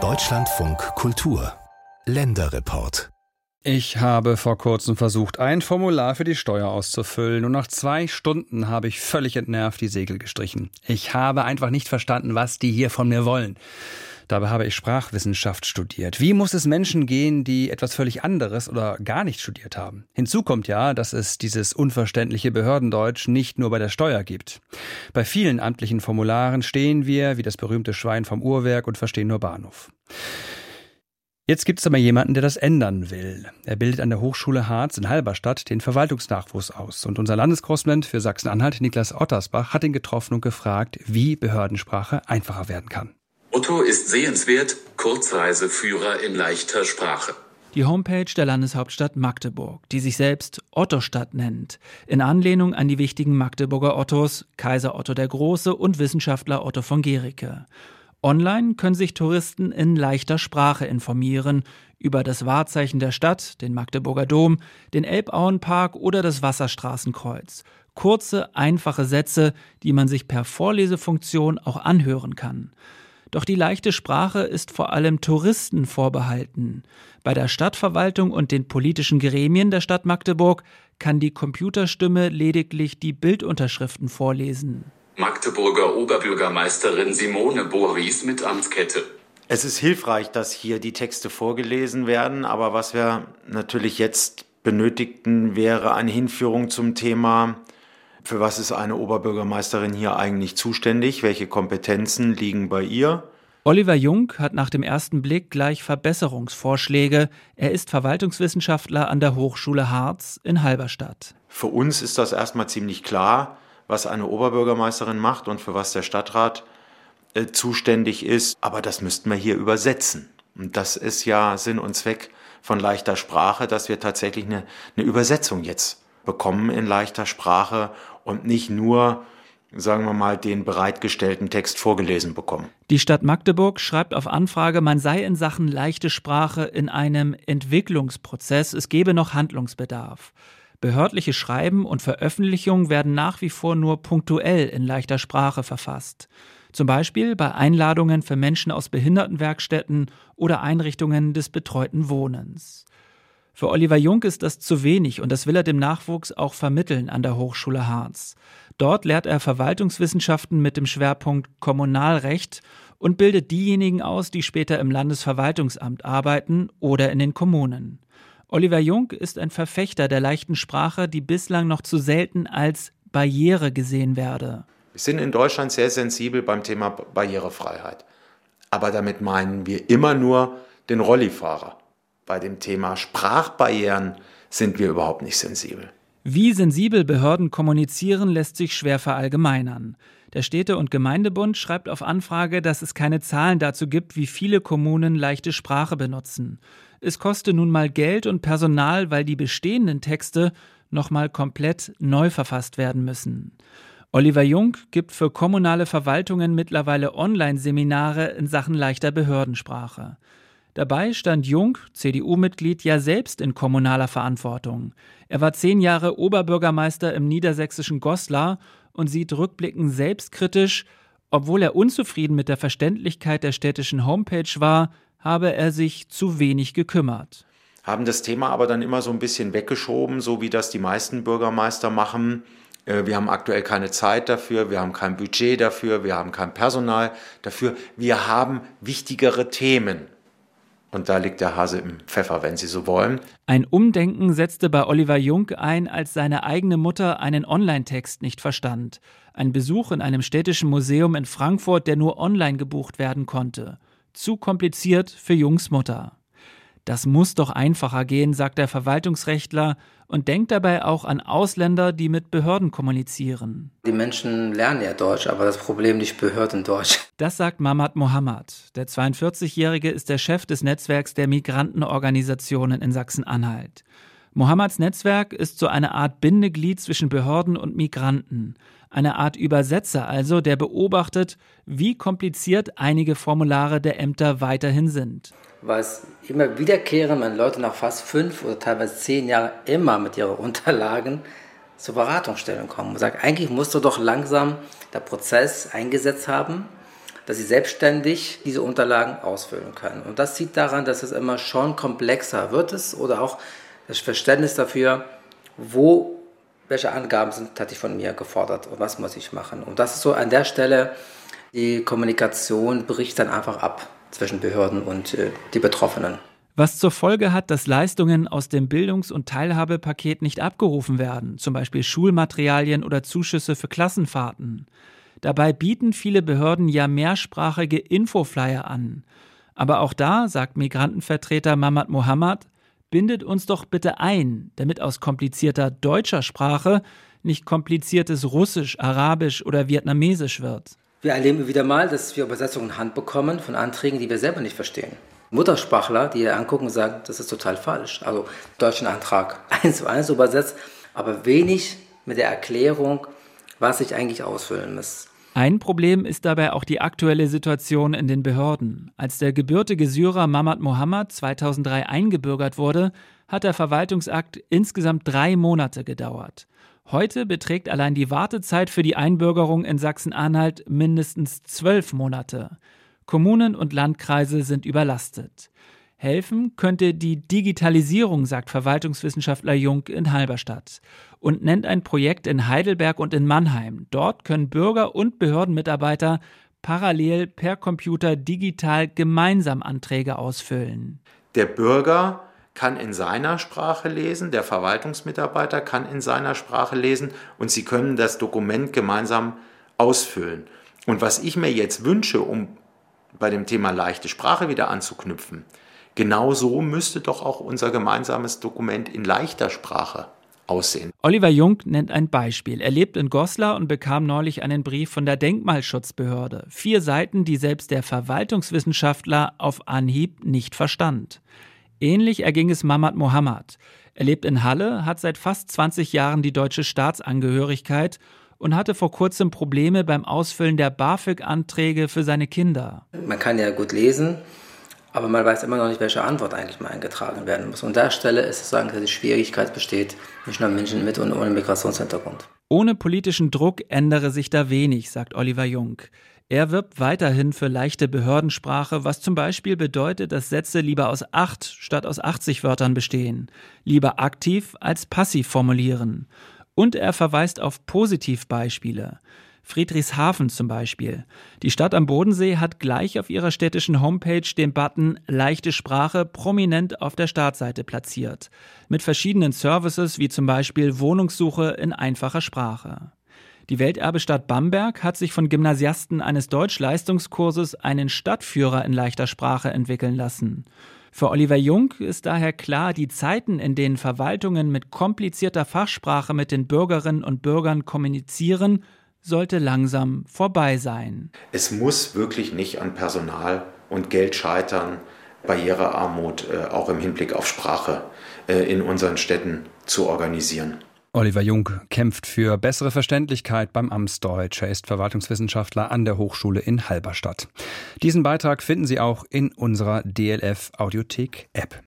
Deutschlandfunk Kultur Länderreport ich habe vor kurzem versucht, ein Formular für die Steuer auszufüllen und nach zwei Stunden habe ich völlig entnervt die Segel gestrichen. Ich habe einfach nicht verstanden, was die hier von mir wollen. Dabei habe ich Sprachwissenschaft studiert. Wie muss es Menschen gehen, die etwas völlig anderes oder gar nicht studiert haben? Hinzu kommt ja, dass es dieses unverständliche Behördendeutsch nicht nur bei der Steuer gibt. Bei vielen amtlichen Formularen stehen wir wie das berühmte Schwein vom Uhrwerk und verstehen nur Bahnhof. Jetzt gibt es aber jemanden, der das ändern will. Er bildet an der Hochschule Harz in Halberstadt den Verwaltungsnachwuchs aus. Und unser Landeskorrespondent für Sachsen-Anhalt, Niklas Ottersbach, hat ihn getroffen und gefragt, wie Behördensprache einfacher werden kann. Otto ist sehenswert, Kurzreiseführer in leichter Sprache. Die Homepage der Landeshauptstadt Magdeburg, die sich selbst Ottostadt nennt, in Anlehnung an die wichtigen Magdeburger Ottos, Kaiser Otto der Große und Wissenschaftler Otto von Gericke. Online können sich Touristen in leichter Sprache informieren über das Wahrzeichen der Stadt, den Magdeburger Dom, den Elbauenpark oder das Wasserstraßenkreuz. Kurze, einfache Sätze, die man sich per Vorlesefunktion auch anhören kann. Doch die leichte Sprache ist vor allem Touristen vorbehalten. Bei der Stadtverwaltung und den politischen Gremien der Stadt Magdeburg kann die Computerstimme lediglich die Bildunterschriften vorlesen. Magdeburger Oberbürgermeisterin Simone Boris mit Amtskette. Es ist hilfreich, dass hier die Texte vorgelesen werden, aber was wir natürlich jetzt benötigten, wäre eine Hinführung zum Thema, für was ist eine Oberbürgermeisterin hier eigentlich zuständig, welche Kompetenzen liegen bei ihr. Oliver Jung hat nach dem ersten Blick gleich Verbesserungsvorschläge. Er ist Verwaltungswissenschaftler an der Hochschule Harz in Halberstadt. Für uns ist das erstmal ziemlich klar was eine Oberbürgermeisterin macht und für was der Stadtrat äh, zuständig ist. Aber das müssten wir hier übersetzen. Und das ist ja Sinn und Zweck von leichter Sprache, dass wir tatsächlich eine, eine Übersetzung jetzt bekommen in leichter Sprache und nicht nur sagen wir mal, den bereitgestellten Text vorgelesen bekommen. Die Stadt Magdeburg schreibt auf Anfrage, man sei in Sachen leichte Sprache in einem Entwicklungsprozess, es gebe noch Handlungsbedarf. Behördliche Schreiben und Veröffentlichungen werden nach wie vor nur punktuell in leichter Sprache verfasst. Zum Beispiel bei Einladungen für Menschen aus Behindertenwerkstätten oder Einrichtungen des betreuten Wohnens. Für Oliver Jung ist das zu wenig und das will er dem Nachwuchs auch vermitteln an der Hochschule Harz. Dort lehrt er Verwaltungswissenschaften mit dem Schwerpunkt Kommunalrecht und bildet diejenigen aus, die später im Landesverwaltungsamt arbeiten oder in den Kommunen. Oliver Jung ist ein Verfechter der leichten Sprache, die bislang noch zu selten als Barriere gesehen werde. Wir sind in Deutschland sehr sensibel beim Thema Barrierefreiheit. Aber damit meinen wir immer nur den Rollifahrer. Bei dem Thema Sprachbarrieren sind wir überhaupt nicht sensibel. Wie sensibel Behörden kommunizieren, lässt sich schwer verallgemeinern. Der Städte- und Gemeindebund schreibt auf Anfrage, dass es keine Zahlen dazu gibt, wie viele Kommunen leichte Sprache benutzen. Es koste nun mal Geld und Personal, weil die bestehenden Texte nochmal komplett neu verfasst werden müssen. Oliver Jung gibt für kommunale Verwaltungen mittlerweile Online-Seminare in Sachen leichter Behördensprache. Dabei stand Jung, CDU-Mitglied, ja selbst in kommunaler Verantwortung. Er war zehn Jahre Oberbürgermeister im niedersächsischen Goslar und sieht rückblickend selbstkritisch, obwohl er unzufrieden mit der Verständlichkeit der städtischen Homepage war, habe er sich zu wenig gekümmert. Haben das Thema aber dann immer so ein bisschen weggeschoben, so wie das die meisten Bürgermeister machen. Äh, wir haben aktuell keine Zeit dafür, wir haben kein Budget dafür, wir haben kein Personal dafür. Wir haben wichtigere Themen. Und da liegt der Hase im Pfeffer, wenn Sie so wollen. Ein Umdenken setzte bei Oliver Jung ein, als seine eigene Mutter einen Online-Text nicht verstand. Ein Besuch in einem städtischen Museum in Frankfurt, der nur online gebucht werden konnte zu kompliziert für Jungs Mutter. Das muss doch einfacher gehen, sagt der Verwaltungsrechtler und denkt dabei auch an Ausländer, die mit Behörden kommunizieren. Die Menschen lernen ja Deutsch, aber das Problem nicht Behörden Deutsch. Das sagt Mamad Mohammed. Der 42-Jährige ist der Chef des Netzwerks der Migrantenorganisationen in Sachsen-Anhalt. Mohammeds Netzwerk ist so eine Art Bindeglied zwischen Behörden und Migranten. Eine Art Übersetzer also, der beobachtet, wie kompliziert einige Formulare der Ämter weiterhin sind. Es immer wiederkehren, wenn Leute nach fast fünf oder teilweise zehn Jahren immer mit ihren Unterlagen zur Beratungsstellung kommen und sagen, eigentlich musst du doch langsam der Prozess eingesetzt haben, dass sie selbstständig diese Unterlagen ausfüllen können. Und das sieht daran, dass es immer schon komplexer wird es oder auch das Verständnis dafür, wo welche Angaben sind tatsächlich von mir gefordert und was muss ich machen. Und das ist so an der Stelle, die Kommunikation bricht dann einfach ab zwischen Behörden und äh, die Betroffenen. Was zur Folge hat, dass Leistungen aus dem Bildungs- und Teilhabepaket nicht abgerufen werden, zum Beispiel Schulmaterialien oder Zuschüsse für Klassenfahrten. Dabei bieten viele Behörden ja mehrsprachige Infoflyer an. Aber auch da, sagt Migrantenvertreter Mamad Mohammad, bindet uns doch bitte ein, damit aus komplizierter deutscher Sprache nicht kompliziertes Russisch, Arabisch oder Vietnamesisch wird. Wir erleben wieder mal, dass wir Übersetzungen in Hand bekommen von Anträgen, die wir selber nicht verstehen. Muttersprachler, die angucken und sagen, das ist total falsch. Also deutschen Antrag eins zu eins übersetzt, aber wenig mit der Erklärung, was ich eigentlich ausfüllen muss. Ein Problem ist dabei auch die aktuelle Situation in den Behörden. Als der gebürtige Syrer Mamad Mohammad 2003 eingebürgert wurde, hat der Verwaltungsakt insgesamt drei Monate gedauert. Heute beträgt allein die Wartezeit für die Einbürgerung in Sachsen-Anhalt mindestens zwölf Monate. Kommunen und Landkreise sind überlastet. Helfen könnte die Digitalisierung, sagt Verwaltungswissenschaftler Jung in Halberstadt und nennt ein Projekt in Heidelberg und in Mannheim. Dort können Bürger und Behördenmitarbeiter parallel per Computer digital gemeinsam Anträge ausfüllen. Der Bürger kann in seiner Sprache lesen, der Verwaltungsmitarbeiter kann in seiner Sprache lesen und sie können das Dokument gemeinsam ausfüllen. Und was ich mir jetzt wünsche, um bei dem Thema leichte Sprache wieder anzuknüpfen, genau so müsste doch auch unser gemeinsames Dokument in leichter Sprache aussehen. Oliver Jung nennt ein Beispiel. Er lebt in Goslar und bekam neulich einen Brief von der Denkmalschutzbehörde. Vier Seiten, die selbst der Verwaltungswissenschaftler auf Anhieb nicht verstand. Ähnlich erging es Mamad Mohammad. Er lebt in Halle, hat seit fast 20 Jahren die deutsche Staatsangehörigkeit und hatte vor kurzem Probleme beim Ausfüllen der BAföG-Anträge für seine Kinder. Man kann ja gut lesen, aber man weiß immer noch nicht, welche Antwort eigentlich mal eingetragen werden muss. Und an der Stelle ist es sagen, dass die Schwierigkeit besteht, nicht nur Menschen mit und ohne Migrationshintergrund. Ohne politischen Druck ändere sich da wenig, sagt Oliver Jung. Er wirbt weiterhin für leichte Behördensprache, was zum Beispiel bedeutet, dass Sätze lieber aus acht statt aus 80 Wörtern bestehen, lieber aktiv als passiv formulieren. Und er verweist auf Positivbeispiele. Friedrichshafen zum Beispiel. Die Stadt am Bodensee hat gleich auf ihrer städtischen Homepage den Button Leichte Sprache prominent auf der Startseite platziert. Mit verschiedenen Services wie zum Beispiel Wohnungssuche in einfacher Sprache. Die Welterbestadt Bamberg hat sich von Gymnasiasten eines Deutschleistungskurses einen Stadtführer in leichter Sprache entwickeln lassen. Für Oliver Jung ist daher klar, die Zeiten, in denen Verwaltungen mit komplizierter Fachsprache mit den Bürgerinnen und Bürgern kommunizieren, sollte langsam vorbei sein. Es muss wirklich nicht an Personal und Geld scheitern, Barrierearmut äh, auch im Hinblick auf Sprache äh, in unseren Städten zu organisieren. Oliver Jung kämpft für bessere Verständlichkeit beim Amtsdeutsch. Er ist Verwaltungswissenschaftler an der Hochschule in Halberstadt. Diesen Beitrag finden Sie auch in unserer DLF Audiothek App.